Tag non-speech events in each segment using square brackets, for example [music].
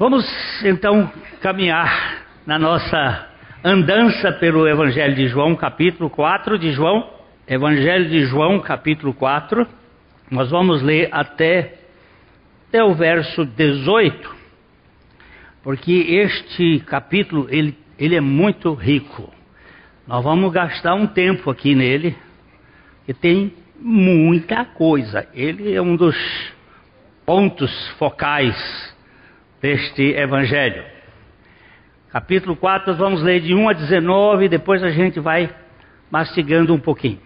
Vamos então caminhar na nossa andança pelo Evangelho de João, capítulo 4 de João. Evangelho de João, capítulo 4. Nós vamos ler até, até o verso 18, porque este capítulo ele, ele é muito rico. Nós vamos gastar um tempo aqui nele, que tem muita coisa. Ele é um dos pontos focais deste evangelho. Capítulo 4, vamos ler de 1 a 19, depois a gente vai mastigando um pouquinho.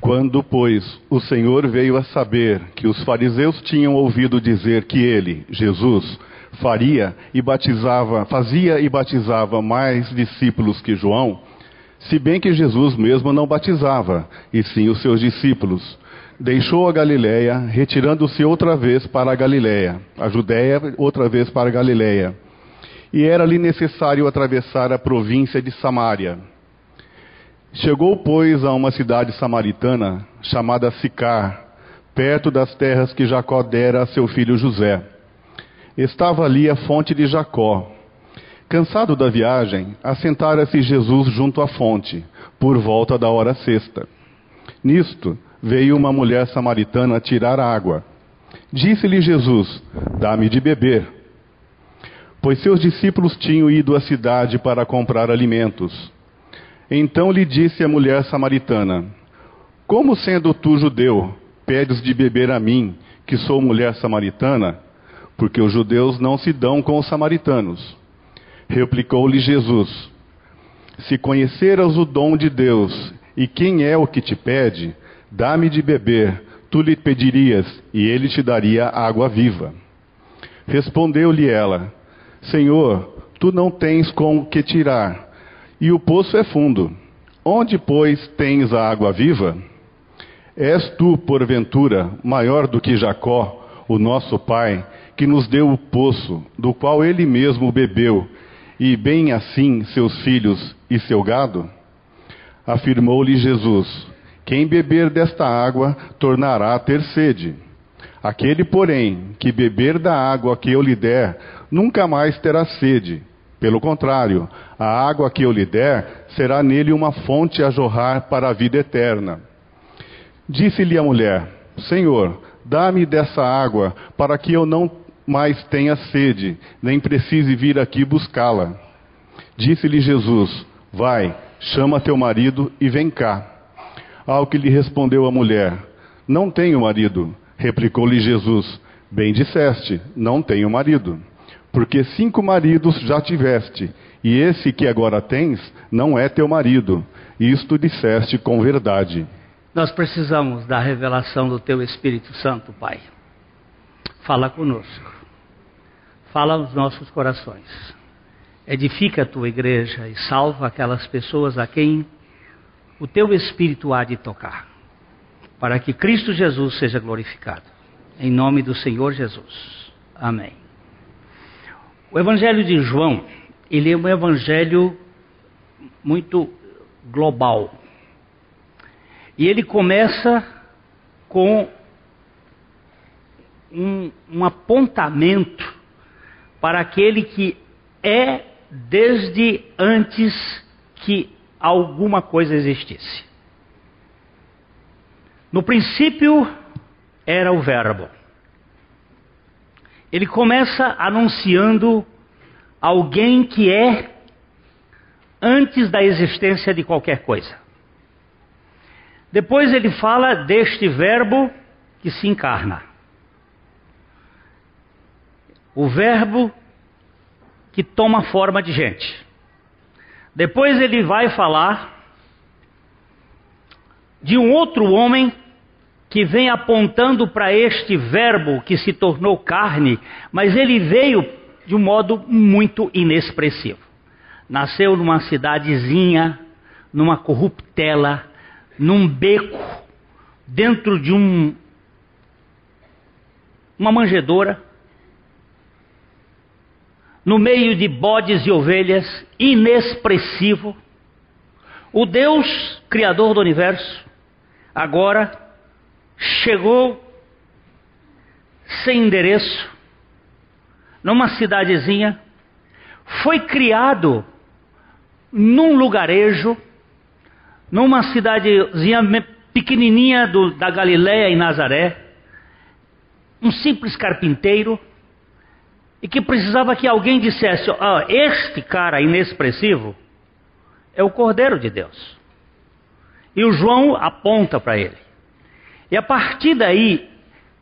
Quando, pois, o Senhor veio a saber que os fariseus tinham ouvido dizer que ele, Jesus, faria e batizava, fazia e batizava mais discípulos que João, se bem que Jesus mesmo não batizava, e sim os seus discípulos, deixou a Galiléia, retirando-se outra vez para a Galiléia, a Judéia outra vez para a Galiléia. E era-lhe necessário atravessar a província de Samaria. Chegou, pois, a uma cidade samaritana chamada Sicar, perto das terras que Jacó dera a seu filho José. Estava ali a fonte de Jacó. Cansado da viagem, assentara-se Jesus junto à fonte, por volta da hora sexta. Nisto, veio uma mulher samaritana tirar água. Disse-lhe Jesus: Dá-me de beber. Pois seus discípulos tinham ido à cidade para comprar alimentos. Então lhe disse a mulher samaritana: Como sendo tu judeu, pedes de beber a mim, que sou mulher samaritana? Porque os judeus não se dão com os samaritanos. Replicou-lhe Jesus: Se conheceras o dom de Deus e quem é o que te pede, Dá-me de beber, tu lhe pedirias, e ele te daria água viva. Respondeu-lhe ela: Senhor, tu não tens com o que tirar, e o poço é fundo. Onde, pois, tens a água viva? És tu, porventura, maior do que Jacó, o nosso pai, que nos deu o poço, do qual ele mesmo bebeu, e bem assim seus filhos e seu gado? Afirmou-lhe Jesus: quem beber desta água tornará a ter sede. Aquele, porém, que beber da água que eu lhe der, nunca mais terá sede. Pelo contrário, a água que eu lhe der será nele uma fonte a jorrar para a vida eterna. Disse-lhe a mulher: Senhor, dá-me dessa água, para que eu não mais tenha sede, nem precise vir aqui buscá-la. Disse-lhe Jesus: Vai, chama teu marido e vem cá. Ao que lhe respondeu a mulher: Não tenho marido. Replicou-lhe Jesus: Bem disseste, não tenho marido. Porque cinco maridos já tiveste, e esse que agora tens não é teu marido. Isto disseste com verdade. Nós precisamos da revelação do teu Espírito Santo, Pai. Fala conosco. Fala aos nossos corações. Edifica a tua igreja e salva aquelas pessoas a quem o teu espírito há de tocar, para que Cristo Jesus seja glorificado. Em nome do Senhor Jesus. Amém. O Evangelho de João, ele é um evangelho muito global. E ele começa com um, um apontamento para aquele que é desde antes que alguma coisa existisse. No princípio era o Verbo. Ele começa anunciando alguém que é antes da existência de qualquer coisa. Depois ele fala deste Verbo que se encarna. O Verbo que toma forma de gente. Depois ele vai falar de um outro homem que vem apontando para este verbo que se tornou carne, mas ele veio de um modo muito inexpressivo. Nasceu numa cidadezinha, numa corruptela, num beco, dentro de um uma manjedoura, no meio de bodes e ovelhas, inexpressivo. O Deus, Criador do universo, agora chegou sem endereço, numa cidadezinha, foi criado num lugarejo, numa cidadezinha pequenininha do, da Galiléia e Nazaré, um simples carpinteiro, e que precisava que alguém dissesse: oh, Este cara inexpressivo é o Cordeiro de Deus. E o João aponta para ele. E a partir daí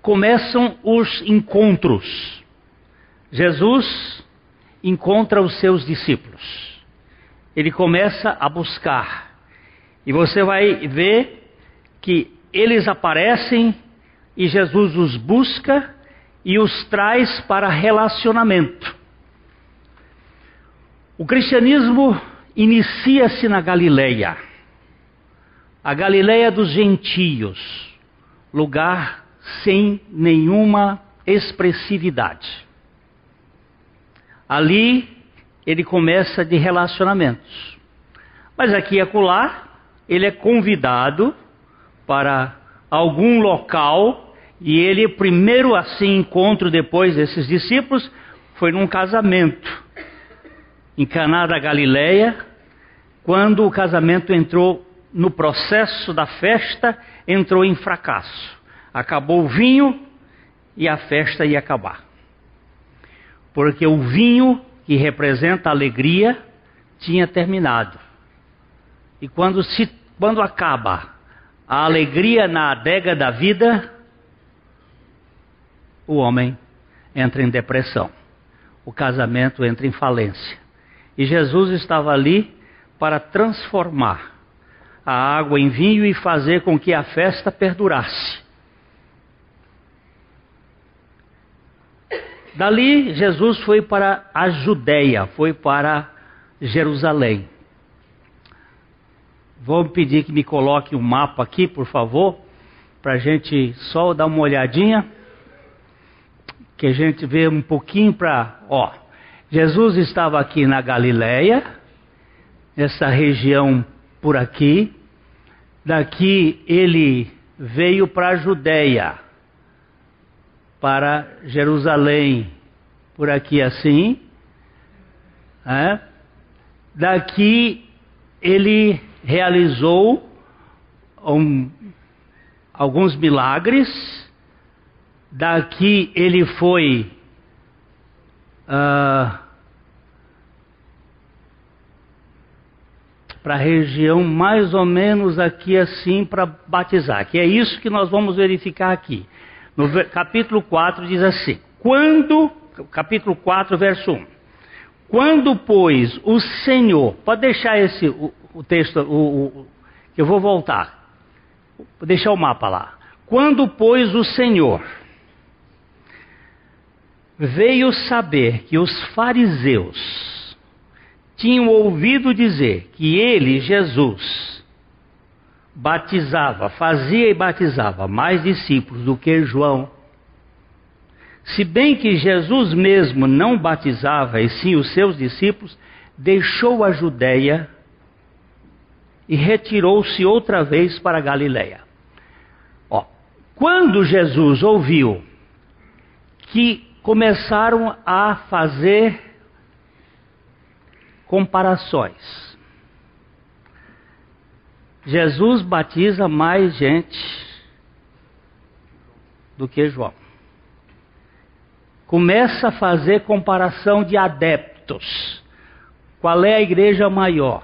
começam os encontros. Jesus encontra os seus discípulos. Ele começa a buscar. E você vai ver que eles aparecem e Jesus os busca e os traz para relacionamento. O cristianismo inicia-se na Galileia, a Galileia dos gentios, lugar sem nenhuma expressividade. Ali ele começa de relacionamentos. Mas aqui e acolá, ele é convidado para algum local e ele, primeiro assim encontro depois desses discípulos, foi num casamento em Caná da Galileia, quando o casamento entrou no processo da festa, entrou em fracasso. Acabou o vinho e a festa ia acabar. Porque o vinho, que representa a alegria, tinha terminado. E quando, se, quando acaba a alegria na adega da vida, o homem entra em depressão. O casamento entra em falência. E Jesus estava ali para transformar a água em vinho e fazer com que a festa perdurasse. Dali, Jesus foi para a Judéia, foi para Jerusalém. Vou pedir que me coloque um mapa aqui, por favor, para a gente só dar uma olhadinha que a gente vê um pouquinho para, ó, Jesus estava aqui na Galileia, nessa região por aqui. Daqui ele veio para a Judéia, para Jerusalém, por aqui assim. É? Daqui ele realizou um, alguns milagres Daqui ele foi uh, para a região mais ou menos aqui assim para batizar, que é isso que nós vamos verificar aqui. No capítulo 4 diz assim: Quando, capítulo 4, verso 1. Quando, pois, o Senhor, pode deixar esse o, o texto, o, o, eu vou voltar, vou deixar o mapa lá. Quando, pois, o Senhor veio saber que os fariseus tinham ouvido dizer que ele, Jesus, batizava, fazia e batizava mais discípulos do que João. Se bem que Jesus mesmo não batizava, e sim os seus discípulos, deixou a Judéia e retirou-se outra vez para a Galiléia. Ó, quando Jesus ouviu que começaram a fazer comparações. Jesus batiza mais gente do que João. Começa a fazer comparação de adeptos. Qual é a igreja maior?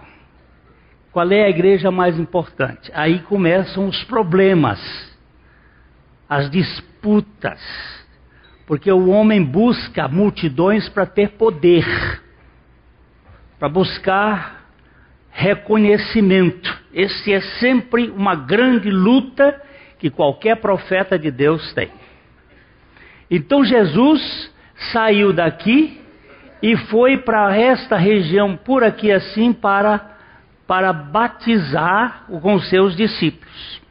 Qual é a igreja mais importante? Aí começam os problemas, as disputas porque o homem busca multidões para ter poder, para buscar reconhecimento. Esse é sempre uma grande luta que qualquer profeta de Deus tem. Então Jesus saiu daqui e foi para esta região por aqui assim para para batizar com seus discípulos.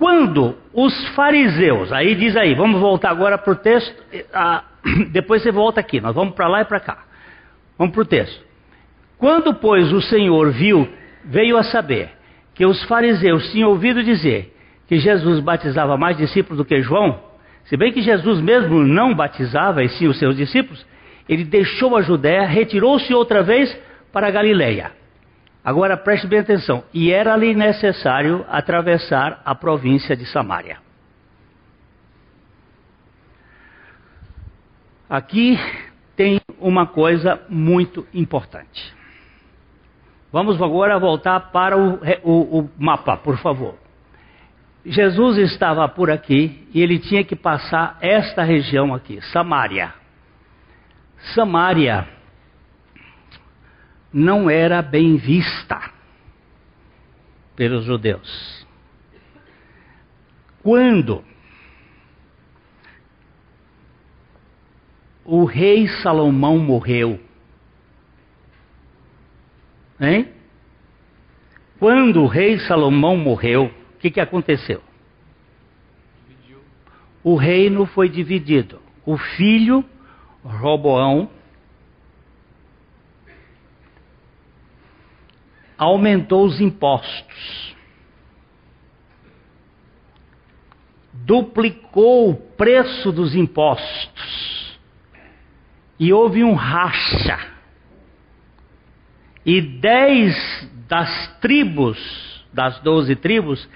Quando os fariseus, aí diz aí, vamos voltar agora para o texto, [clears throat] depois você volta aqui, nós vamos para lá e para cá. Vamos para o texto. Quando, pois, o Senhor viu, veio a saber que os fariseus tinham ouvido dizer que Jesus batizava mais discípulos do que João, Se bem que Jesus mesmo não batizava, e sim os seus discípulos, ele deixou a Judéia, retirou-se outra vez para a Galileia. Agora preste bem atenção. E era-lhe necessário atravessar a província de Samaria. Aqui tem uma coisa muito importante. Vamos agora voltar para o, o, o, mapa, por favor. Jesus estava por aqui e ele tinha que passar esta região aqui, Samaria. Samaria não era bem vista pelos judeus. Quando o rei Salomão morreu, hein? Quando o rei Salomão morreu, o que, que aconteceu? O reino foi dividido. O filho Roboão aumentou os impostos, duplicou o preço dos impostos e houve um racha. E dez das tribos, das doze tribos,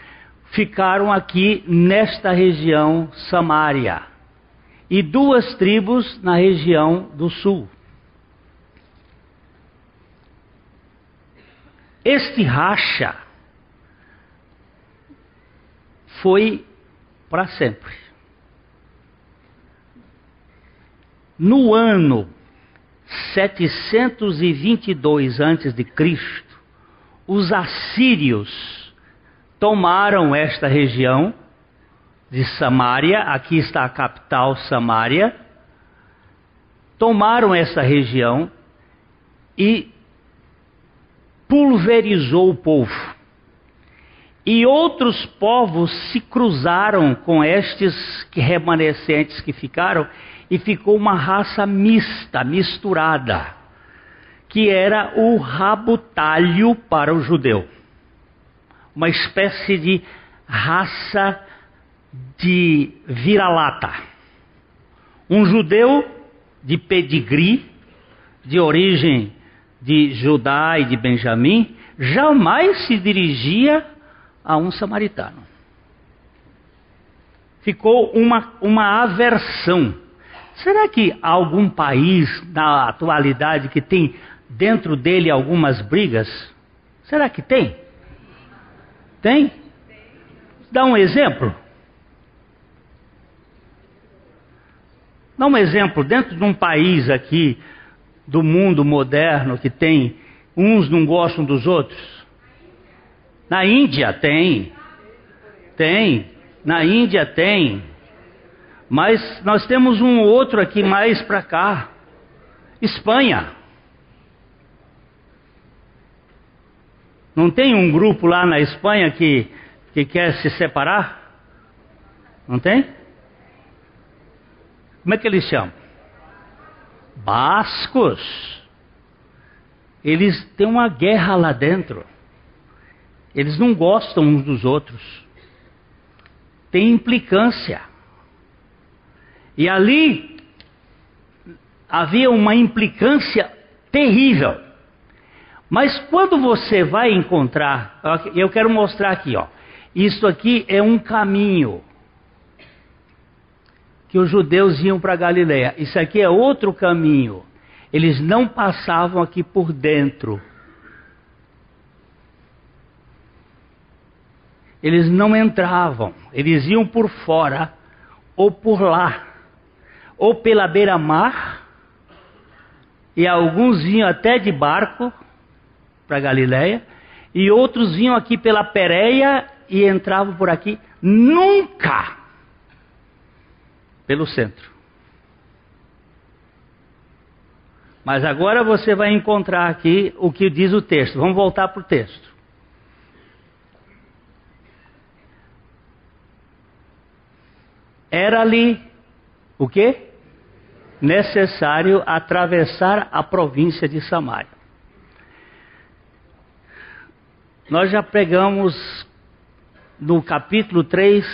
ficaram aqui nesta região Samaria e duas tribos na região do sul. Este racha foi para sempre. No ano 722 antes de Cristo, os assírios tomaram esta região de Samaria, aqui está a capital Samaria, tomaram essa região e pulverizou o povo. E outros povos se cruzaram com estes remanescentes que ficaram, e ficou uma raça mista, misturada, que era o rabutalho para o judeu. Uma espécie de raça de vira-lata. Um judeu de pedigree, de origem de Judá e de Benjamim jamais se dirigia a um samaritano. Ficou uma, uma aversão. Será que há algum país na atualidade que tem dentro dele algumas brigas? Será que tem? Tem? Dá um exemplo. Dá um exemplo, dentro de um país aqui, do mundo moderno que tem uns não gostam dos outros? Na Índia tem. Tem. Na Índia tem. Mas nós temos um outro aqui mais para cá. Espanha. Não tem um grupo lá na Espanha que, que quer se separar? Não tem? Como é que eles chamam? Bascos, eles têm uma guerra lá dentro. Eles não gostam uns dos outros. Tem implicância. E ali havia uma implicância terrível. Mas quando você vai encontrar, eu quero mostrar aqui, ó. Isso aqui é um caminho que os judeus iam para Galiléia. Isso aqui é outro caminho. Eles não passavam aqui por dentro. Eles não entravam, eles iam por fora ou por lá, ou pela beira-mar, e alguns vinham até de barco para Galiléia, e outros vinham aqui pela Pérea e entravam por aqui. Nunca pelo centro. Mas agora você vai encontrar aqui o que diz o texto. Vamos voltar para o texto. Era-lhe o que? Necessário atravessar a província de Samaria. Nós já pegamos no capítulo 3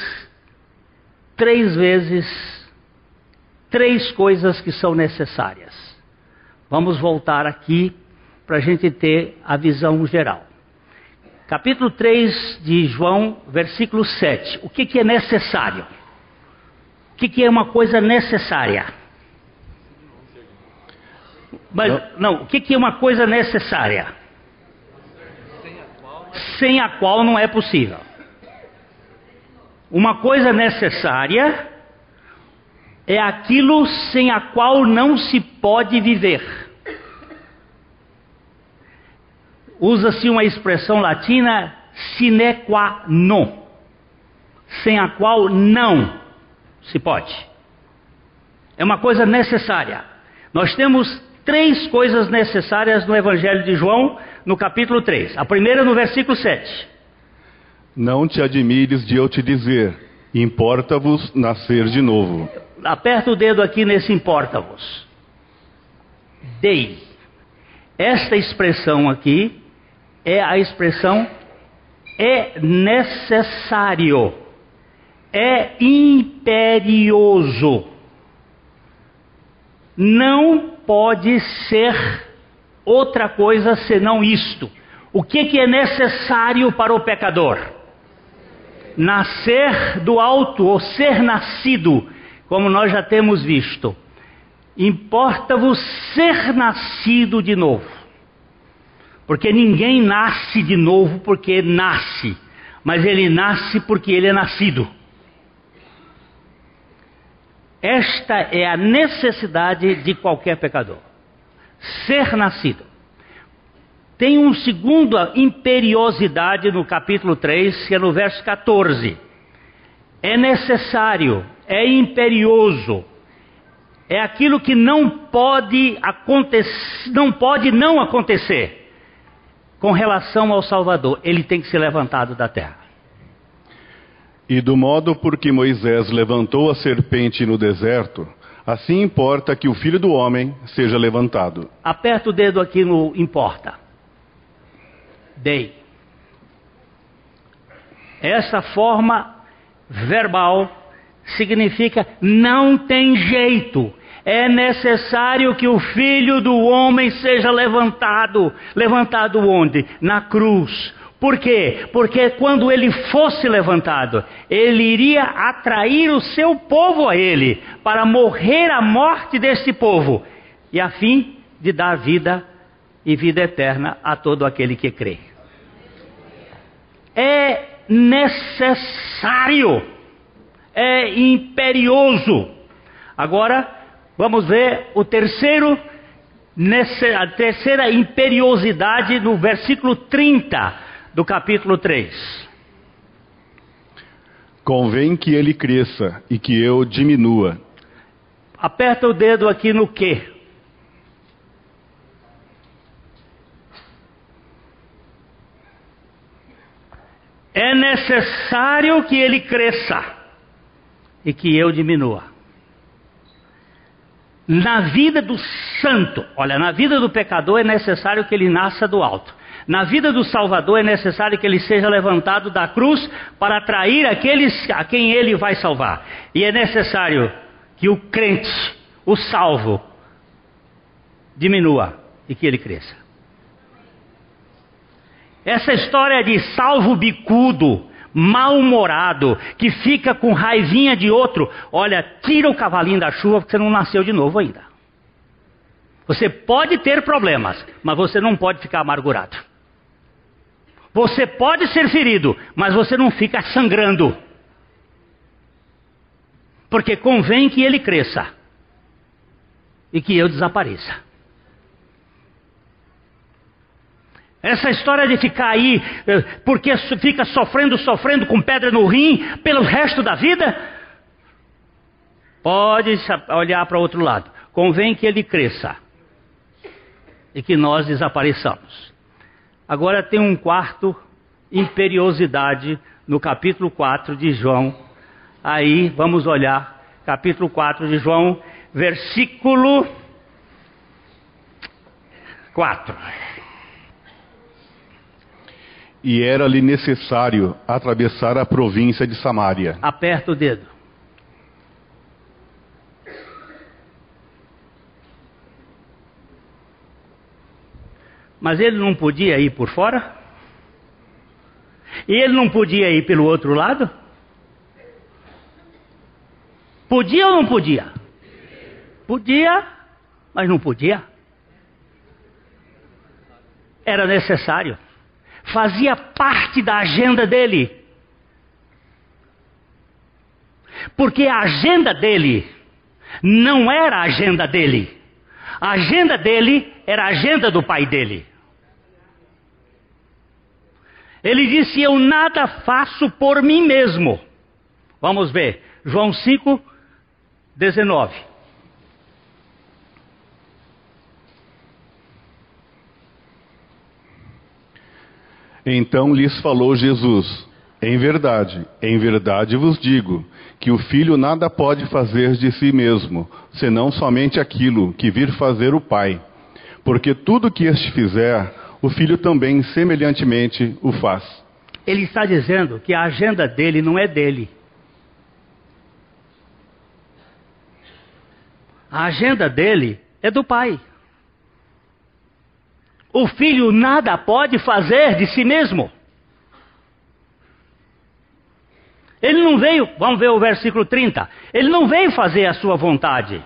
três vezes três coisas que são necessárias. Vamos voltar aqui para a gente ter a visão geral. Capítulo 3 de João, versículo 7. O que, que é necessário? O que, que é uma coisa necessária? Mas, não, o que, que é uma coisa necessária? Sem a qual não é possível. Uma coisa necessária é aquilo sem a qual não se pode viver. Usa-se uma expressão latina sine qua non, sem a qual não se pode. É uma coisa necessária. Nós temos três coisas necessárias no Evangelho de João, no capítulo 3. A primeira no versículo 7. Não te admires de eu te dizer, importa-vos nascer de novo. Aperta o dedo aqui nesse importa-vos. Dei. Esta expressão aqui é a expressão é necessário, é imperioso. Não pode ser outra coisa senão isto. O que, que é necessário para o pecador? Nascer do alto ou ser nascido, como nós já temos visto. Importa-vos ser nascido de novo. Porque ninguém nasce de novo porque nasce, mas ele nasce porque ele é nascido. Esta é a necessidade de qualquer pecador: ser nascido. Tem uma segunda imperiosidade no capítulo 3, que é no verso 14. É necessário, é imperioso, é aquilo que não pode acontecer, não pode não acontecer com relação ao Salvador, ele tem que ser levantado da terra. E do modo por que Moisés levantou a serpente no deserto, assim importa que o filho do homem seja levantado. Aperta o dedo aqui no importa. Dei. Essa forma verbal significa não tem jeito é necessário que o filho do homem seja levantado. Levantado onde? Na cruz. Por quê? Porque quando ele fosse levantado, ele iria atrair o seu povo a ele, para morrer a morte desse povo, e a fim de dar vida e vida eterna a todo aquele que crê. É necessário, é imperioso. Agora, Vamos ver o terceiro, a terceira imperiosidade no versículo 30 do capítulo 3. Convém que ele cresça e que eu diminua. Aperta o dedo aqui no que. É necessário que ele cresça e que eu diminua na vida do santo, olha, na vida do pecador é necessário que ele nasça do alto. Na vida do Salvador é necessário que ele seja levantado da cruz para atrair aqueles a quem ele vai salvar. E é necessário que o crente, o salvo, diminua e que ele cresça. Essa história de salvo bicudo, mal-humorado, que fica com raivinha de outro, olha, tira o cavalinho da chuva porque você não nasceu de novo ainda. Você pode ter problemas, mas você não pode ficar amargurado. Você pode ser ferido, mas você não fica sangrando. Porque convém que ele cresça e que eu desapareça. Essa história de ficar aí, eh, porque fica sofrendo, sofrendo com pedra no rim pelo resto da vida, pode olhar para outro lado. Convém que ele cresça e que nós desapareçamos. Agora tem um quarto imperiosidade no capítulo 4 de João. Aí vamos olhar, capítulo 4 de João, versículo 4 e era-lhe necessário atravessar a província de Samaria. Aperta o dedo. Mas ele não podia ir por fora? E ele não podia ir pelo outro lado? Podia ou não podia? Podia, mas não podia. Era necessário. Fazia parte da agenda dele. Porque a agenda dele não era a agenda dele. A agenda dele era a agenda do pai dele. Ele disse: Eu nada faço por mim mesmo. Vamos ver. João 5, 19. Então lhes falou Jesus: Em verdade, em verdade vos digo, que o filho nada pode fazer de si mesmo, senão somente aquilo que vir fazer o Pai. Porque tudo que este fizer, o filho também semelhantemente o faz. Ele está dizendo que a agenda dele não é dele. A agenda dele é do pai. O filho nada pode fazer de si mesmo. Ele não veio, vamos ver o versículo 30. Ele não veio fazer a sua vontade.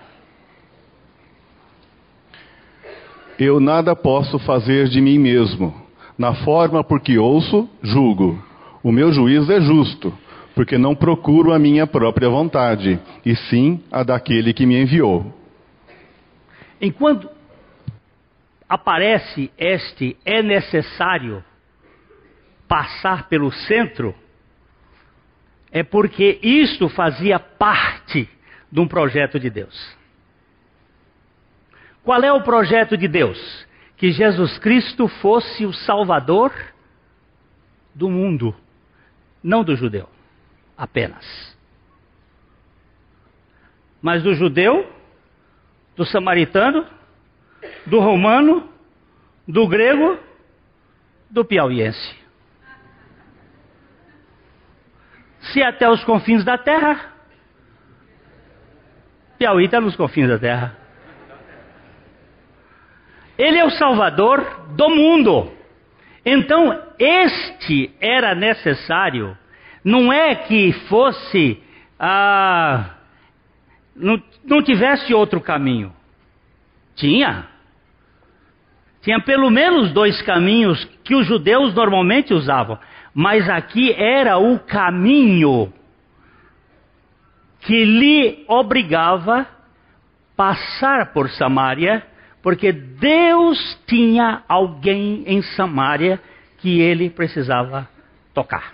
Eu nada posso fazer de mim mesmo. Na forma por que ouço, julgo. O meu juízo é justo, porque não procuro a minha própria vontade, e sim a daquele que me enviou. Enquanto aparece este é necessário passar pelo centro, é porque isto fazia parte de um projeto de Deus. Qual é o projeto de Deus? Que Jesus Cristo fosse o Salvador do mundo, não do judeu apenas, mas do judeu, do samaritano, do romano, do grego, do piauiense. Se até os confins da terra, Piauí está nos confins da terra. Ele é o Salvador do mundo. Então, este era necessário. Não é que fosse. Ah, não, não tivesse outro caminho. Tinha. Tinha pelo menos dois caminhos que os judeus normalmente usavam. Mas aqui era o caminho que lhe obrigava passar por Samaria porque Deus tinha alguém em Samaria que ele precisava tocar.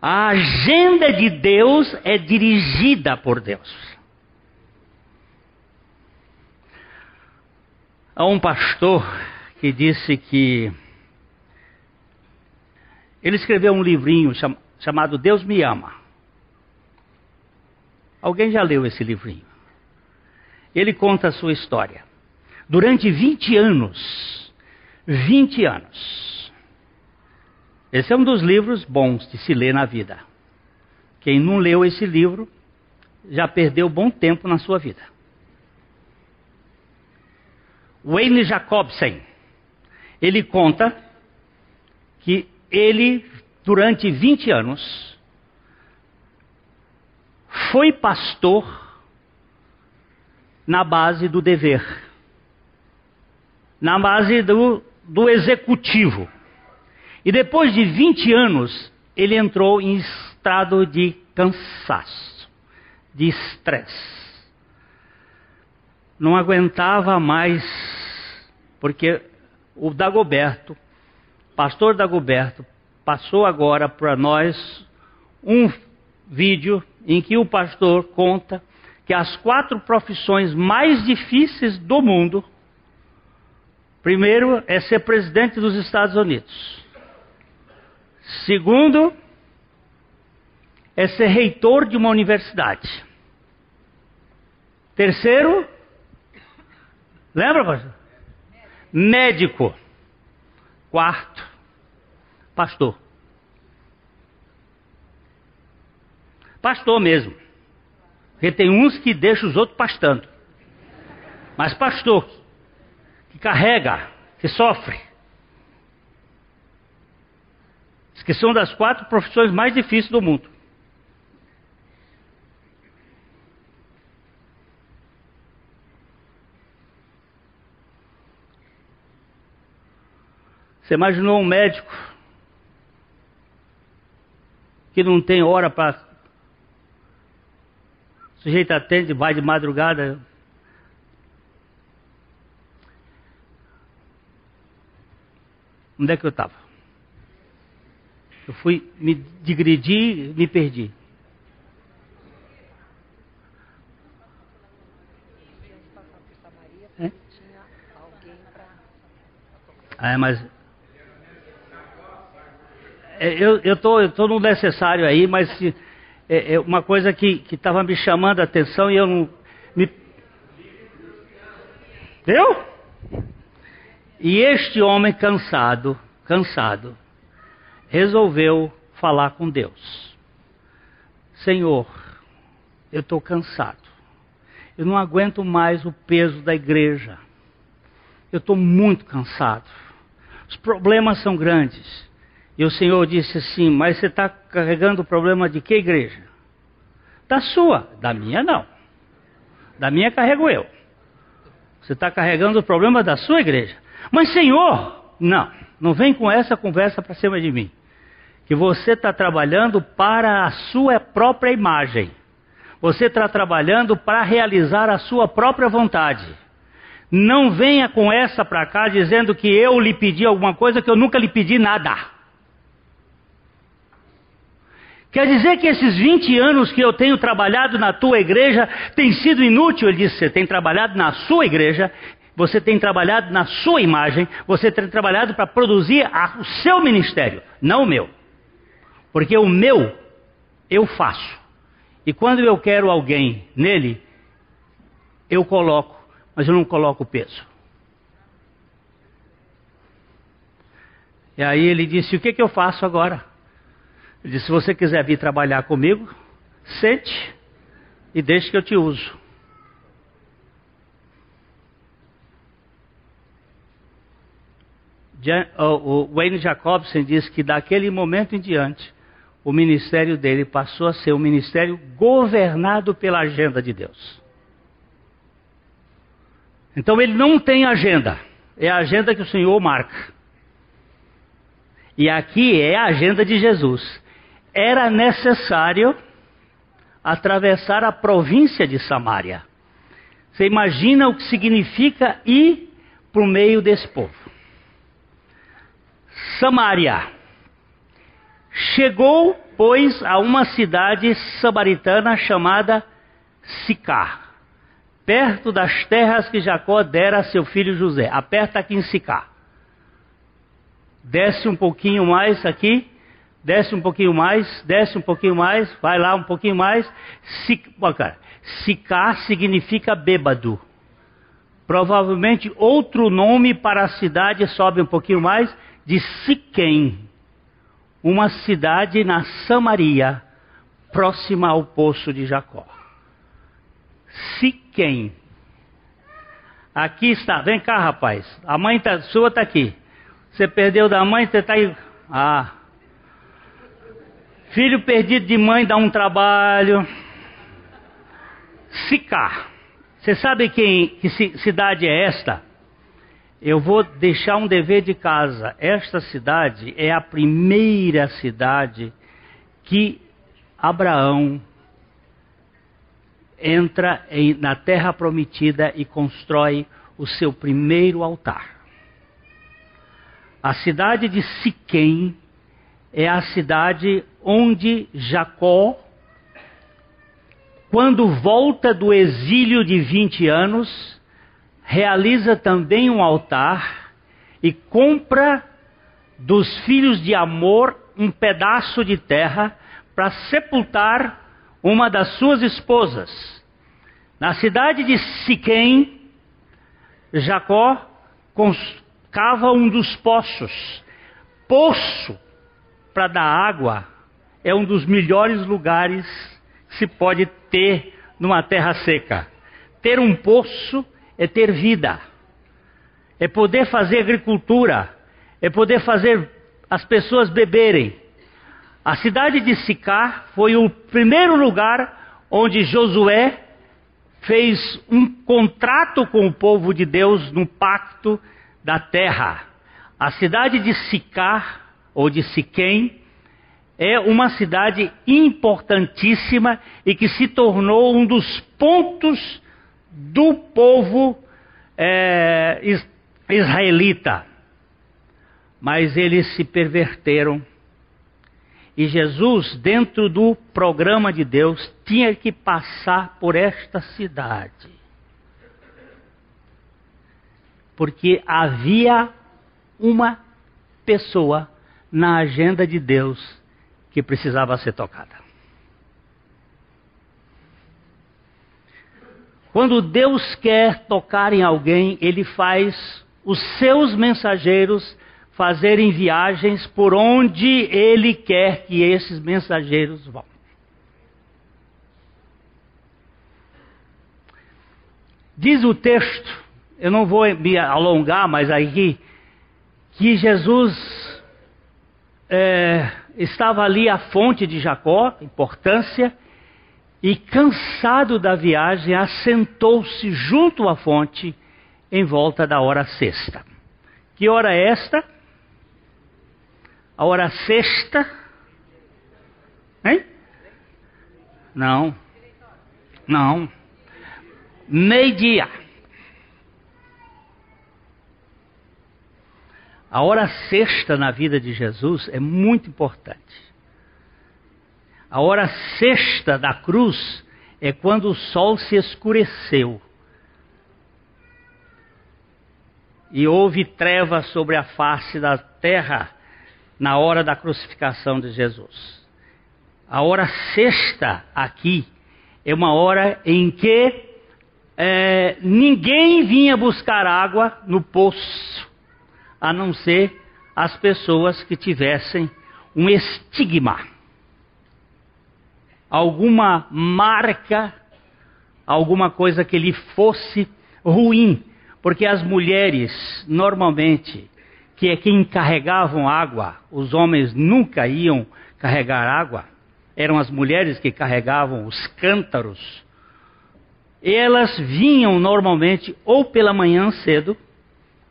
A agenda de Deus é dirigida por Deus. Há um pastor que disse que ele escreveu um livrinho chamado Deus Me Ama. Alguém já leu esse livrinho? ele conta a sua história. Durante 20 anos, 20 anos. Esse é um dos livros bons de se ler na vida. Quem não leu esse livro já perdeu bom tempo na sua vida. Wayne Jacobsen, ele conta que ele, durante 20 anos, foi pastor na base do dever, na base do, do executivo. E depois de 20 anos, ele entrou em estado de cansaço, de estresse. Não aguentava mais, porque o Dagoberto, pastor Dagoberto, passou agora para nós um vídeo em que o pastor conta que as quatro profissões mais difíceis do mundo, primeiro é ser presidente dos Estados Unidos. Segundo, é ser reitor de uma universidade. Terceiro, lembra, pastor? Médico. Quarto, pastor. Pastor mesmo. Porque tem uns que deixam os outros pastando. Mas pastor, que carrega que sofre. Que são das quatro profissões mais difíceis do mundo. Você imaginou um médico que não tem hora para. O sujeito atende, vai de madrugada. Onde é que eu estava? Eu fui me digredir, me perdi. É, mas é, eu estou eu tô no necessário aí, mas é, é uma coisa que estava me chamando a atenção e eu não. Me... Deu? E este homem cansado, cansado, resolveu falar com Deus. Senhor, eu estou cansado. Eu não aguento mais o peso da igreja. Eu estou muito cansado. Os problemas são grandes. E o Senhor disse assim: Mas você está carregando o problema de que igreja? Da sua, da minha não. Da minha carrego eu. Você está carregando o problema da sua igreja. Mas Senhor, não, não vem com essa conversa para cima de mim. Que você está trabalhando para a sua própria imagem. Você está trabalhando para realizar a sua própria vontade. Não venha com essa para cá dizendo que eu lhe pedi alguma coisa que eu nunca lhe pedi nada. Quer dizer que esses 20 anos que eu tenho trabalhado na tua igreja tem sido inútil? Ele disse: você tem trabalhado na sua igreja, você tem trabalhado na sua imagem, você tem trabalhado para produzir a, o seu ministério, não o meu. Porque o meu eu faço. E quando eu quero alguém nele, eu coloco, mas eu não coloco peso. E aí ele disse: O que, que eu faço agora? Ele disse: Se você quiser vir trabalhar comigo, sente e deixe que eu te uso. O Wayne Jacobson diz que daquele momento em diante, o ministério dele passou a ser um ministério governado pela agenda de Deus. Então ele não tem agenda, é a agenda que o Senhor marca. E aqui é a agenda de Jesus era necessário atravessar a província de Samaria. Você imagina o que significa ir o meio desse povo. Samaria. Chegou, pois, a uma cidade samaritana chamada Sicar, perto das terras que Jacó dera a seu filho José. Aperta aqui em Sicar. Desce um pouquinho mais aqui desce um pouquinho mais, desce um pouquinho mais, vai lá um pouquinho mais. Sicá significa bêbado. Provavelmente outro nome para a cidade, sobe um pouquinho mais, de Siquém. Uma cidade na Samaria, próxima ao poço de Jacó. Siquém. Aqui está, vem cá rapaz, a mãe tá, sua está aqui. Você perdeu da mãe, você está aí. Ah, Filho perdido de mãe dá um trabalho. Sicar. Você sabe quem, que cidade é esta? Eu vou deixar um dever de casa. Esta cidade é a primeira cidade que Abraão entra em, na terra prometida e constrói o seu primeiro altar. A cidade de Siquém é a cidade onde Jacó, quando volta do exílio de 20 anos, realiza também um altar e compra dos filhos de Amor um pedaço de terra para sepultar uma das suas esposas. Na cidade de Siquém, Jacó cava um dos poços. Poço para dar água é um dos melhores lugares que se pode ter numa terra seca. Ter um poço é ter vida. é poder fazer agricultura, é poder fazer as pessoas beberem. A cidade de Sicar foi o primeiro lugar onde Josué fez um contrato com o povo de Deus no pacto da terra. A cidade de Sicar, ou de Siquém, é uma cidade importantíssima e que se tornou um dos pontos do povo é, israelita. Mas eles se perverteram. E Jesus, dentro do programa de Deus, tinha que passar por esta cidade. Porque havia uma pessoa na agenda de Deus que precisava ser tocada. Quando Deus quer tocar em alguém, ele faz os seus mensageiros fazerem viagens por onde ele quer que esses mensageiros vão. Diz o texto, eu não vou me alongar, mas aqui, que Jesus é, estava ali à fonte de Jacó, importância, e cansado da viagem, assentou-se junto à fonte em volta da hora sexta. Que hora é esta? A hora sexta? Hein? Não. Não. Meio-dia. A hora sexta na vida de Jesus é muito importante. A hora sexta da cruz é quando o sol se escureceu. E houve trevas sobre a face da terra na hora da crucificação de Jesus. A hora sexta aqui é uma hora em que é, ninguém vinha buscar água no poço a não ser as pessoas que tivessem um estigma, alguma marca, alguma coisa que lhe fosse ruim, porque as mulheres normalmente que é quem carregavam água, os homens nunca iam carregar água, eram as mulheres que carregavam os cântaros. Elas vinham normalmente ou pela manhã cedo,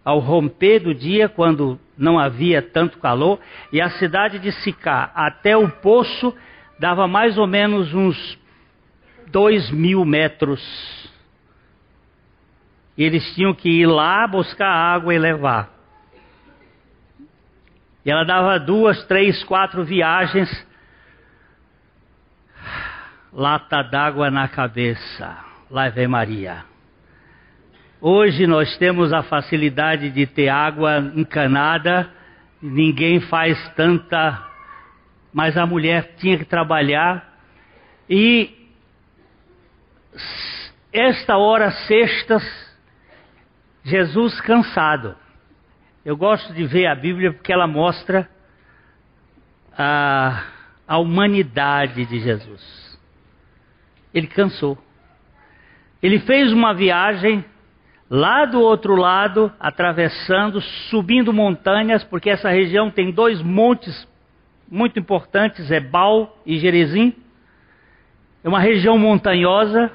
ao romper do dia, quando não havia tanto calor, e a cidade de Sicá até o poço dava mais ou menos uns dois mil metros. E eles tinham que ir lá buscar água e levar. E ela dava duas, três, quatro viagens, lata d'água na cabeça. Lá vem Maria. Hoje nós temos a facilidade de ter água encanada, ninguém faz tanta. Mas a mulher tinha que trabalhar e esta hora sextas, Jesus cansado. Eu gosto de ver a Bíblia porque ela mostra a, a humanidade de Jesus. Ele cansou. Ele fez uma viagem lá do outro lado, atravessando, subindo montanhas, porque essa região tem dois montes muito importantes, Ebal e Gerezim. É uma região montanhosa,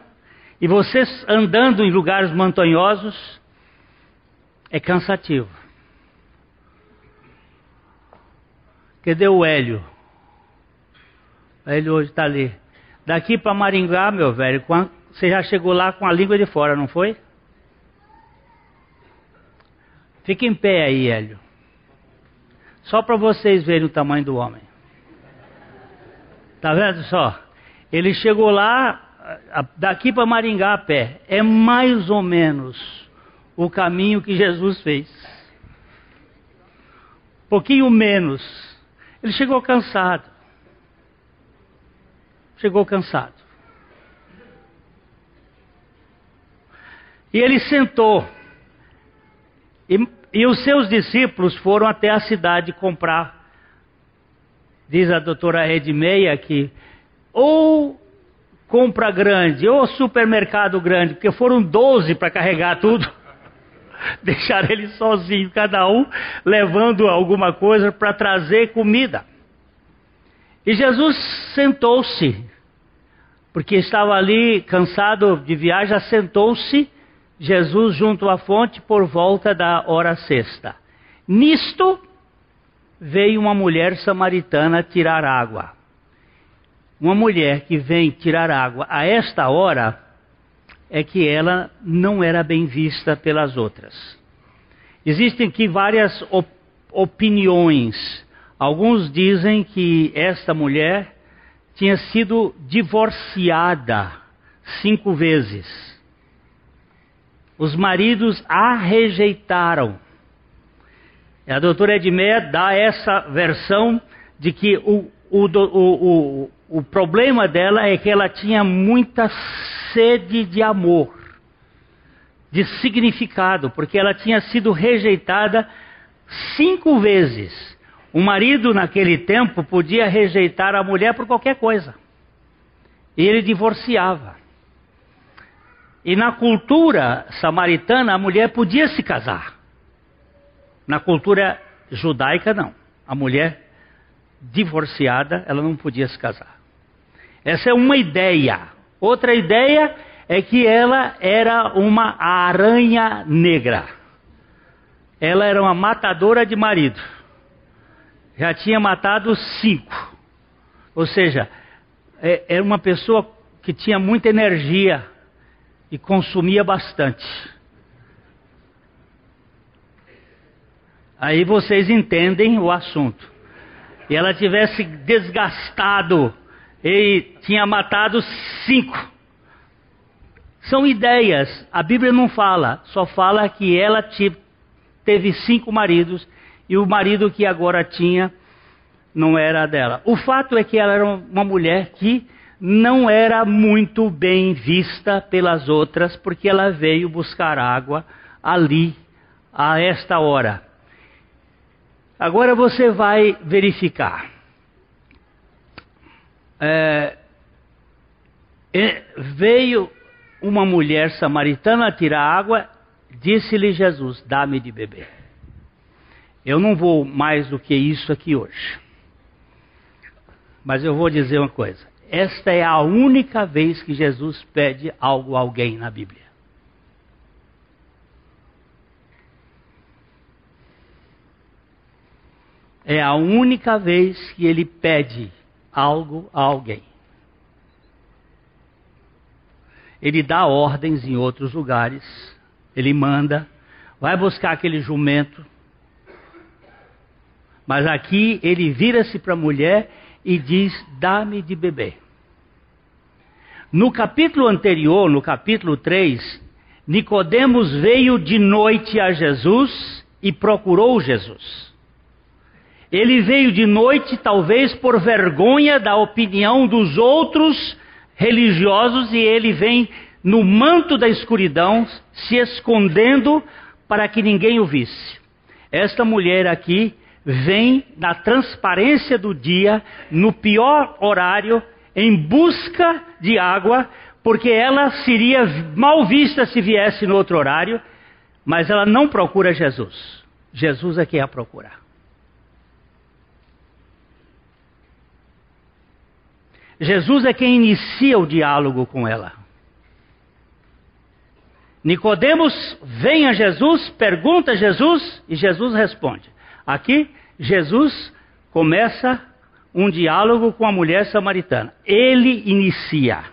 e vocês andando em lugares montanhosos é cansativo. Cadê o Hélio? O Hélio hoje está ali. Daqui para Maringá, meu velho, você já chegou lá com a língua de fora, não foi? Fique em pé aí, Hélio. Só para vocês verem o tamanho do homem. Tá vendo só? Ele chegou lá, daqui para Maringá a pé. É mais ou menos o caminho que Jesus fez. Pouquinho menos. Ele chegou cansado. Chegou cansado. E ele sentou. E, e os seus discípulos foram até a cidade comprar. Diz a doutora Edmeia que ou compra grande, ou supermercado grande, porque foram 12 para carregar tudo. [laughs] deixar ele sozinho, cada um levando alguma coisa para trazer comida. E Jesus sentou-se, porque estava ali cansado de viagem, sentou-se Jesus junto à fonte por volta da hora sexta. Nisto veio uma mulher samaritana tirar água. Uma mulher que vem tirar água a esta hora é que ela não era bem vista pelas outras. Existem aqui várias op opiniões. Alguns dizem que esta mulher tinha sido divorciada cinco vezes. Os maridos a rejeitaram. A doutora Edmeia dá essa versão de que o, o, o, o, problema dela é que ela tinha muita sede de amor, de significado, porque ela tinha sido rejeitada cinco vezes. O marido, naquele tempo, podia rejeitar a mulher por qualquer coisa. Ele divorciava. E na cultura samaritana, a mulher podia se casar. Na cultura judaica, não. A mulher divorciada, ela não podia se casar. Essa é uma ideia. Outra ideia é que ela era uma aranha negra. Ela era uma matadora de marido. Já tinha matado cinco. Ou seja, é, era uma pessoa que tinha muita energia e consumia bastante. Aí vocês entendem o assunto. E ela tivesse desgastado e tinha matado cinco. São ideias. A Bíblia não fala, só fala que ela teve cinco maridos e o marido que agora tinha não era dela. O fato é que ela era uma mulher que não era muito bem vista pelas outras, porque ela veio buscar água ali, a esta hora. Agora você vai verificar. É, veio uma mulher samaritana tirar água, disse-lhe Jesus: Dá-me de beber. Eu não vou mais do que isso aqui hoje. Mas eu vou dizer uma coisa: esta é a única vez que Jesus pede algo a alguém na Bíblia. É a única vez que ele pede algo a alguém. Ele dá ordens em outros lugares, ele manda, vai buscar aquele jumento. Mas aqui ele vira-se para a mulher e diz: Dá-me de beber. No capítulo anterior, no capítulo 3, Nicodemos veio de noite a Jesus e procurou Jesus. Ele veio de noite, talvez por vergonha da opinião dos outros religiosos, e ele vem no manto da escuridão, se escondendo para que ninguém o visse. Esta mulher aqui vem na transparência do dia, no pior horário, em busca de água, porque ela seria mal vista se viesse no outro horário, mas ela não procura Jesus. Jesus é quem a procura. Jesus é quem inicia o diálogo com ela. Nicodemos vem a Jesus, pergunta a Jesus e Jesus responde. Aqui Jesus começa um diálogo com a mulher samaritana. Ele inicia.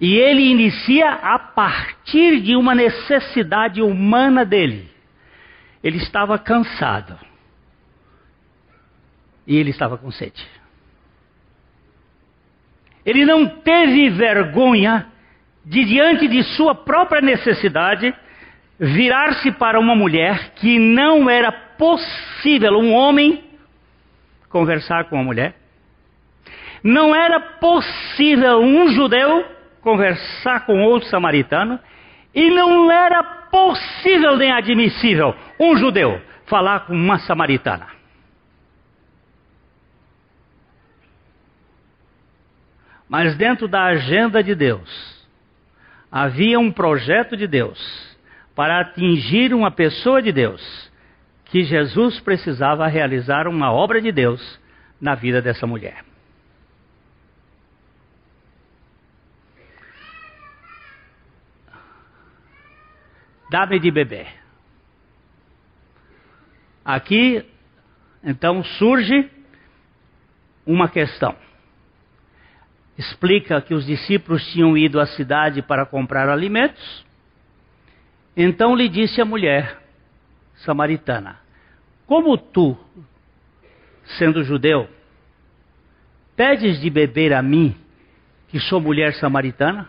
E ele inicia a partir de uma necessidade humana dele. Ele estava cansado. E ele estava com sede. Ele não teve vergonha de, diante de sua própria necessidade, virar-se para uma mulher que não era possível um homem conversar com uma mulher. Não era possível um judeu conversar com outro samaritano. E não era possível nem admissível um judeu falar com uma samaritana. Mas dentro da agenda de Deus, havia um projeto de Deus para atingir uma pessoa de Deus, que Jesus precisava realizar uma obra de Deus na vida dessa mulher. Dá-me de beber. Aqui, então, surge uma questão. Explica que os discípulos tinham ido à cidade para comprar alimentos. Então lhe disse a mulher samaritana: Como tu, sendo judeu, pedes de beber a mim, que sou mulher samaritana?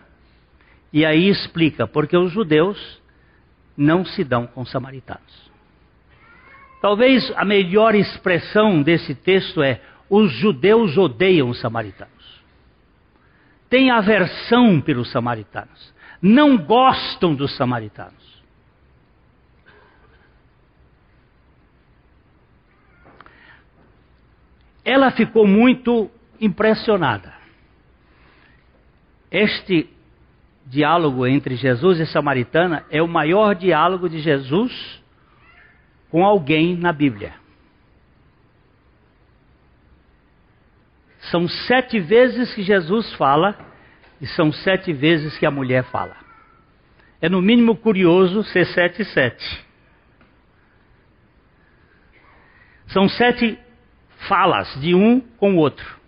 E aí explica, porque os judeus não se dão com samaritanos. Talvez a melhor expressão desse texto é: os judeus odeiam os samaritanos. Têm aversão pelos samaritanos. Não gostam dos samaritanos. Ela ficou muito impressionada. Este diálogo entre Jesus e Samaritana é o maior diálogo de Jesus com alguém na Bíblia. São sete vezes que Jesus fala e são sete vezes que a mulher fala. É no mínimo curioso ser sete e sete. São sete falas de um com o outro.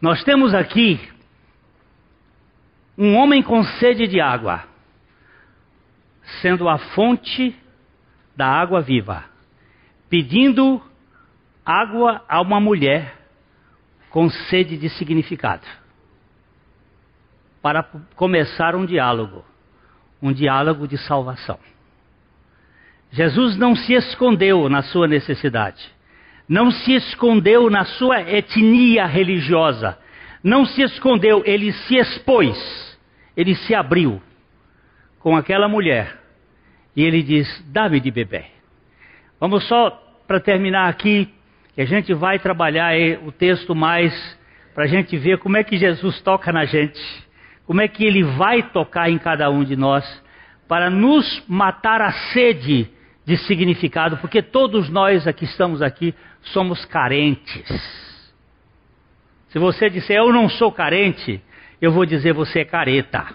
Nós temos aqui um homem com sede de água, sendo a fonte da água viva, pedindo água a uma mulher com sede de significado, para começar um diálogo, um diálogo de salvação. Jesus não se escondeu na sua necessidade não se escondeu na sua etnia religiosa, não se escondeu, ele se expôs, ele se abriu com aquela mulher e ele diz: Dá-me de beber. Vamos só para terminar aqui, que a gente vai trabalhar o texto mais para a gente ver como é que Jesus toca na gente, como é que ele vai tocar em cada um de nós, para nos matar a sede de significado, porque todos nós aqui estamos aqui somos carentes. Se você disser eu não sou carente, eu vou dizer você é careta.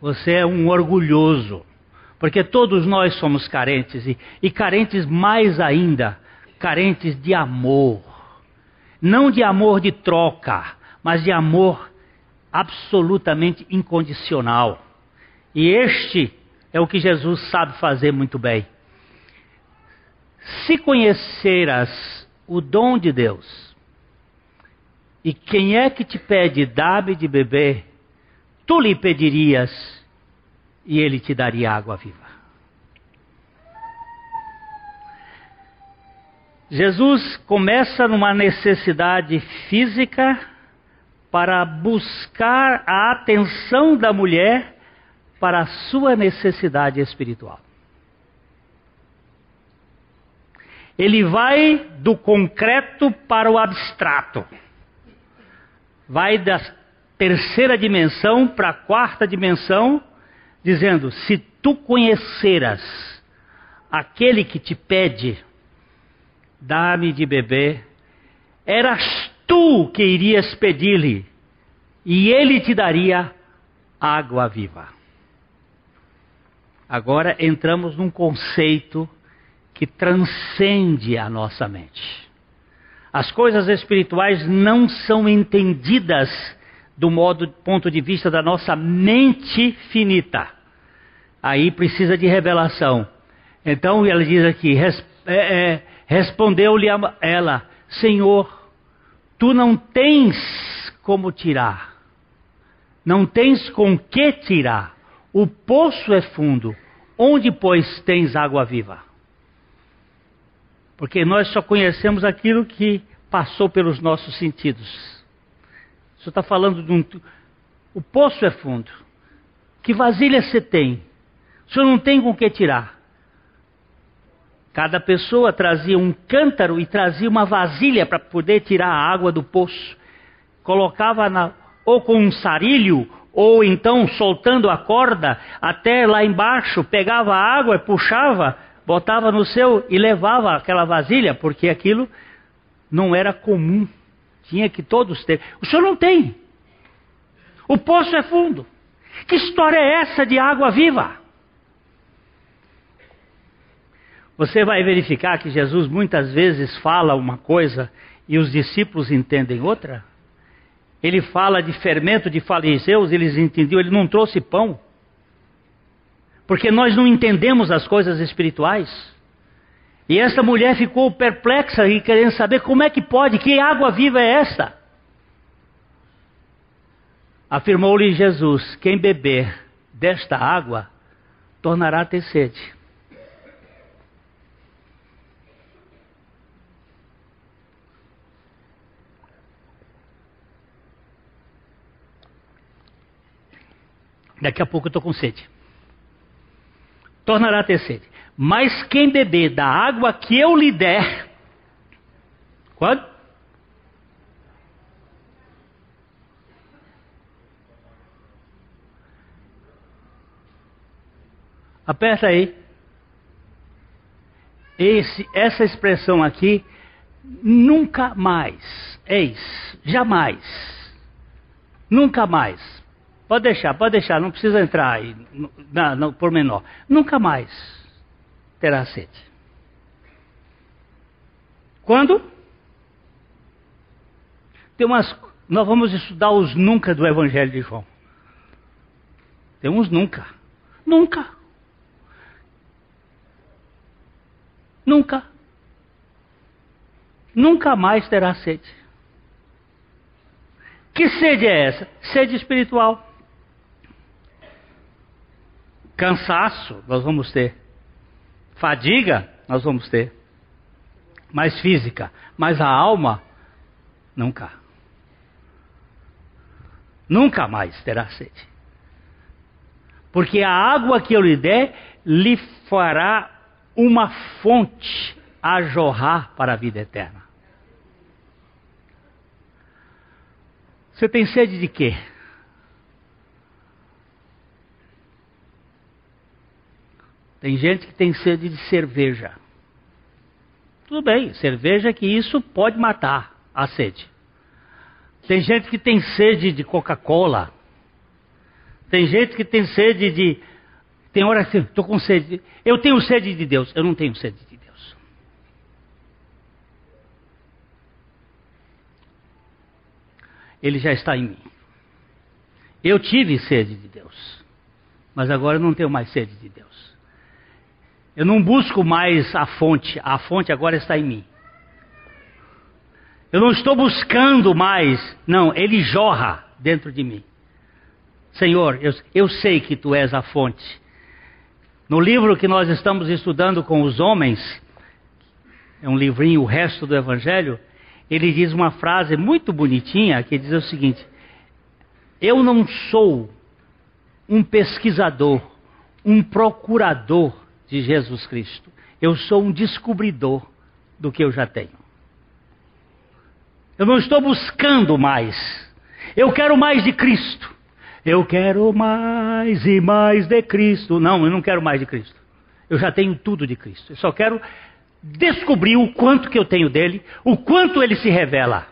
Você é um orgulhoso. Porque todos nós somos carentes e, e carentes mais ainda, carentes de amor. Não de amor de troca, mas de amor absolutamente incondicional. E este é o que Jesus sabe fazer muito bem. Se conheceras o dom de Deus, e quem é que te pede, dá-me de beber, tu lhe pedirias, e ele te daria água viva. Jesus começa numa necessidade física para buscar a atenção da mulher para a sua necessidade espiritual. Ele vai do concreto para o abstrato. Vai da terceira dimensão para a quarta dimensão, dizendo: se tu conheceras aquele que te pede, dá-me de beber, eras tu que irias pedir-lhe, e ele te daria água viva. Agora entramos num conceito que transcende a nossa mente. As coisas espirituais não são entendidas do modo ponto de vista da nossa mente finita. Aí precisa de revelação. Então ela diz aqui: res, é, é, respondeu-lhe ela, Senhor, tu não tens como tirar, não tens com que tirar. O poço é fundo, onde, pois, tens água viva? Porque nós só conhecemos aquilo que passou pelos nossos sentidos. Você está falando de um. O poço é fundo. Que vasilha você tem? O senhor não tem com que tirar. Cada pessoa trazia um cântaro e trazia uma vasilha para poder tirar a água do poço. Colocava na, ou com um sarilho ou então soltando a corda até lá embaixo, pegava a água, puxava, botava no seu e levava aquela vasilha, porque aquilo não era comum. Tinha que todos ter. O senhor não tem. O poço é fundo. Que história é essa de água viva? Você vai verificar que Jesus muitas vezes fala uma coisa e os discípulos entendem outra? Ele fala de fermento de fariseus, eles entendiam, ele não trouxe pão. Porque nós não entendemos as coisas espirituais. E essa mulher ficou perplexa e querendo saber como é que pode, que água viva é esta? Afirmou-lhe Jesus: Quem beber desta água tornará a ter sede. Daqui a pouco eu estou com sede. Tornará a ter sede. Mas quem beber da água que eu lhe der. Quando? Aperta aí. Esse, essa expressão aqui, nunca mais. Eis, jamais. Nunca mais. Pode deixar, pode deixar, não precisa entrar aí no, no. Nunca mais terá sede. Quando? Tem umas, nós vamos estudar os nunca do Evangelho de João. Tem uns nunca. Nunca. Nunca. Nunca mais terá sede. Que sede é essa? Sede espiritual. Cansaço, nós vamos ter. Fadiga, nós vamos ter. Mais física. Mas a alma, nunca. Nunca mais terá sede. Porque a água que eu lhe der, lhe fará uma fonte a jorrar para a vida eterna. Você tem sede de quê? Tem gente que tem sede de cerveja. Tudo bem, cerveja que isso pode matar a sede. Tem gente que tem sede de Coca-Cola. Tem gente que tem sede de. Tem hora que estou com sede. Eu tenho sede de Deus. Eu não tenho sede de Deus. Ele já está em mim. Eu tive sede de Deus. Mas agora eu não tenho mais sede de Deus. Eu não busco mais a fonte, a fonte agora está em mim. Eu não estou buscando mais, não, ele jorra dentro de mim. Senhor, eu, eu sei que tu és a fonte. No livro que nós estamos estudando com os homens, é um livrinho, o resto do Evangelho, ele diz uma frase muito bonitinha que diz o seguinte: Eu não sou um pesquisador, um procurador de Jesus Cristo. Eu sou um descobridor do que eu já tenho. Eu não estou buscando mais. Eu quero mais de Cristo. Eu quero mais e mais de Cristo. Não, eu não quero mais de Cristo. Eu já tenho tudo de Cristo. Eu só quero descobrir o quanto que eu tenho dele, o quanto ele se revela.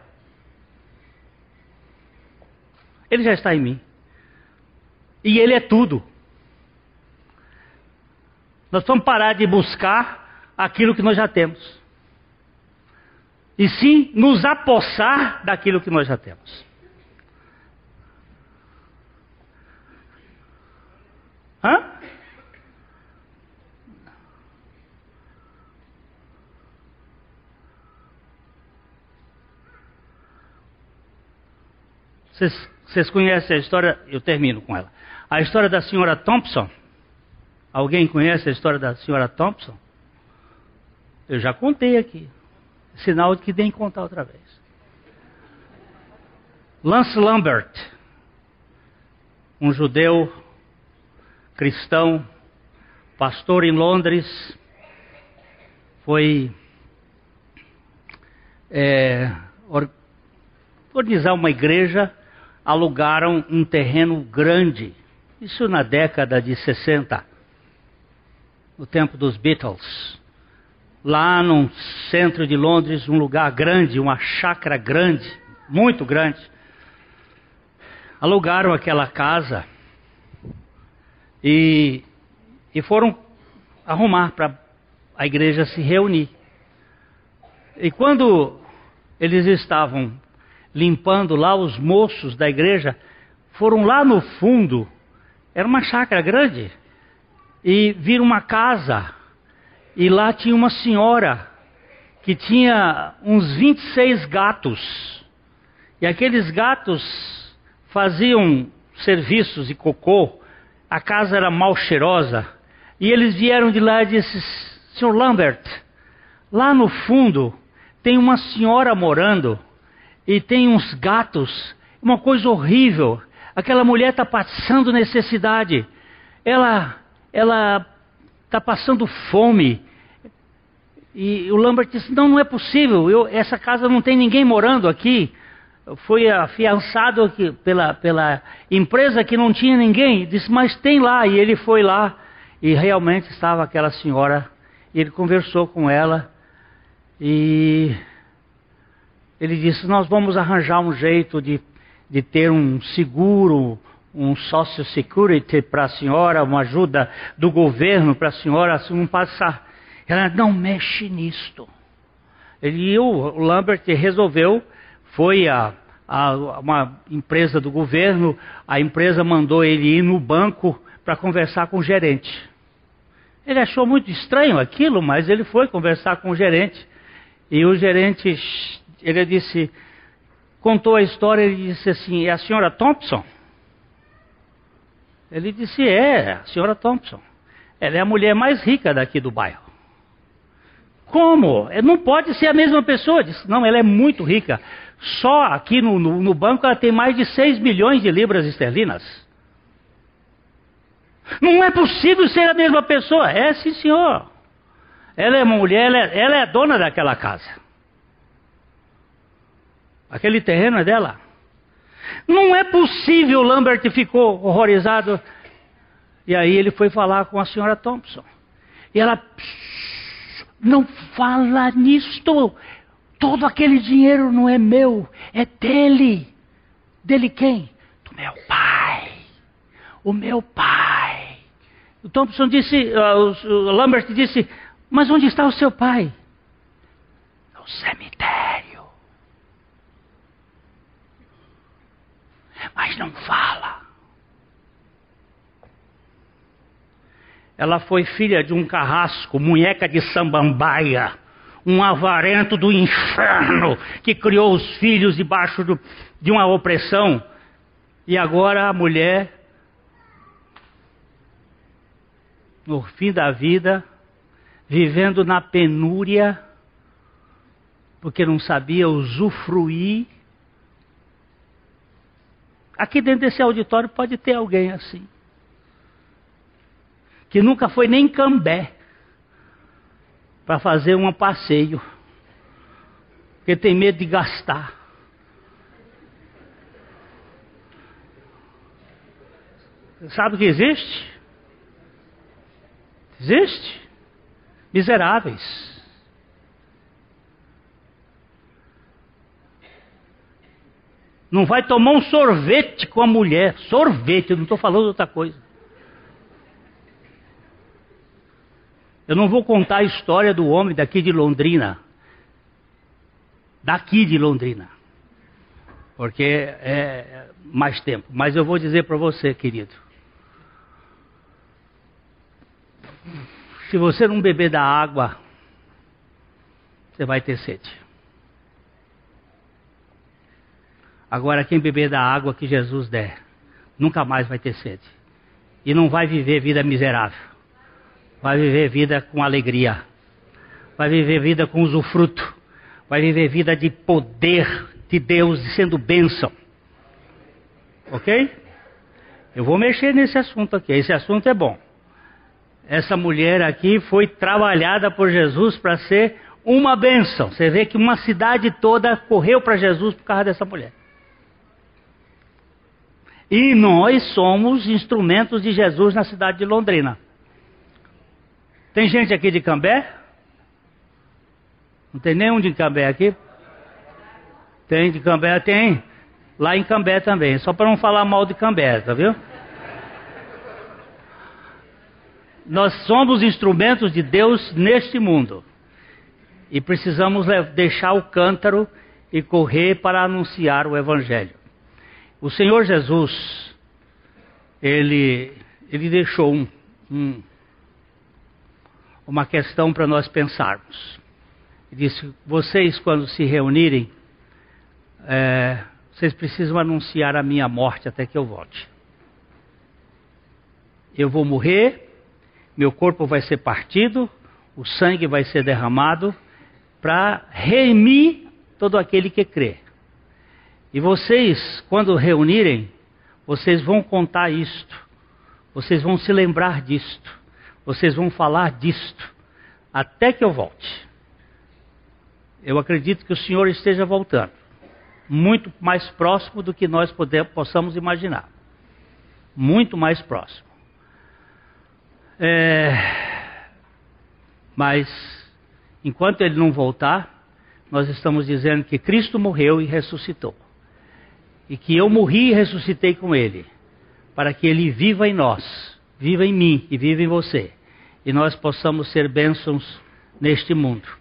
Ele já está em mim. E ele é tudo. Nós vamos parar de buscar aquilo que nós já temos. E sim nos apossar daquilo que nós já temos. Hã? Vocês conhecem a história? Eu termino com ela. A história da senhora Thompson. Alguém conhece a história da senhora Thompson? Eu já contei aqui. Sinal de que tem que contar outra vez. Lance Lambert, um judeu cristão, pastor em Londres, foi é, organizar uma igreja alugaram um terreno grande, isso na década de 60, no tempo dos Beatles. Lá no centro de Londres, um lugar grande, uma chácara grande, muito grande. Alugaram aquela casa e, e foram arrumar para a igreja se reunir. E quando eles estavam limpando lá, os moços da igreja foram lá no fundo, era uma chácara grande, e viram uma casa, e lá tinha uma senhora que tinha uns 26 gatos, e aqueles gatos faziam serviços e cocô, a casa era mal cheirosa, e eles vieram de lá e disseram, Senhor Lambert, lá no fundo tem uma senhora morando, e tem uns gatos, uma coisa horrível. Aquela mulher está passando necessidade, ela ela está passando fome. E o Lambert disse: Não, não é possível, eu, essa casa não tem ninguém morando aqui. Foi afiançado aqui pela, pela empresa que não tinha ninguém. Disse: Mas tem lá. E ele foi lá e realmente estava aquela senhora. Ele conversou com ela. E ele disse: Nós vamos arranjar um jeito de, de ter um seguro, um social security para a senhora, uma ajuda do governo para a senhora se não passar. Ela não mexe nisto. Ele, o Lambert resolveu, foi a, a, uma empresa do governo, a empresa mandou ele ir no banco para conversar com o gerente. Ele achou muito estranho aquilo, mas ele foi conversar com o gerente. E o gerente ele disse, contou a história, ele disse assim, é a senhora Thompson? Ele disse, é, a senhora Thompson. Ela é a mulher mais rica daqui do bairro. Como? É, não pode ser a mesma pessoa. Disse, não, ela é muito rica. Só aqui no, no, no banco ela tem mais de 6 milhões de libras esterlinas. Não é possível ser a mesma pessoa. É sim, senhor. Ela é uma mulher, ela é, ela é dona daquela casa. Aquele terreno é dela. Não é possível, Lambert ficou horrorizado. E aí ele foi falar com a senhora Thompson. E ela, não fala nisto. Todo aquele dinheiro não é meu, é dele. Dele quem? Do meu pai. O meu pai. O Thompson disse, uh, o Lambert disse, mas onde está o seu pai? No cemitério. Mas não fala. Ela foi filha de um carrasco, munheca de sambambaia, um avarento do inferno que criou os filhos debaixo do, de uma opressão. E agora a mulher, no fim da vida, vivendo na penúria, porque não sabia usufruir Aqui dentro desse auditório pode ter alguém assim. Que nunca foi nem cambé para fazer um passeio. Porque tem medo de gastar. Sabe o que existe? Existe? Miseráveis. Não vai tomar um sorvete com a mulher. Sorvete, eu não estou falando outra coisa. Eu não vou contar a história do homem daqui de Londrina. Daqui de Londrina. Porque é mais tempo. Mas eu vou dizer para você, querido. Se você não beber da água, você vai ter sede. Agora, quem beber da água que Jesus der, nunca mais vai ter sede. E não vai viver vida miserável. Vai viver vida com alegria. Vai viver vida com usufruto. Vai viver vida de poder de Deus, sendo bênção. Ok? Eu vou mexer nesse assunto aqui. Esse assunto é bom. Essa mulher aqui foi trabalhada por Jesus para ser uma bênção. Você vê que uma cidade toda correu para Jesus por causa dessa mulher. E nós somos instrumentos de Jesus na cidade de Londrina. Tem gente aqui de Cambé? Não tem nenhum de Cambé aqui? Tem de Cambé? Tem. Lá em Cambé também. Só para não falar mal de Cambé, tá viu? Nós somos instrumentos de Deus neste mundo. E precisamos deixar o cântaro e correr para anunciar o Evangelho. O Senhor Jesus, ele, ele deixou um, um, uma questão para nós pensarmos. Ele disse: vocês, quando se reunirem, é, vocês precisam anunciar a minha morte até que eu volte. Eu vou morrer, meu corpo vai ser partido, o sangue vai ser derramado para remir todo aquele que crê. E vocês, quando reunirem, vocês vão contar isto, vocês vão se lembrar disto, vocês vão falar disto, até que eu volte. Eu acredito que o Senhor esteja voltando, muito mais próximo do que nós podemos, possamos imaginar. Muito mais próximo. É... Mas, enquanto ele não voltar, nós estamos dizendo que Cristo morreu e ressuscitou e que eu morri e ressuscitei com ele, para que ele viva em nós, viva em mim e viva em você, e nós possamos ser bênçãos neste mundo.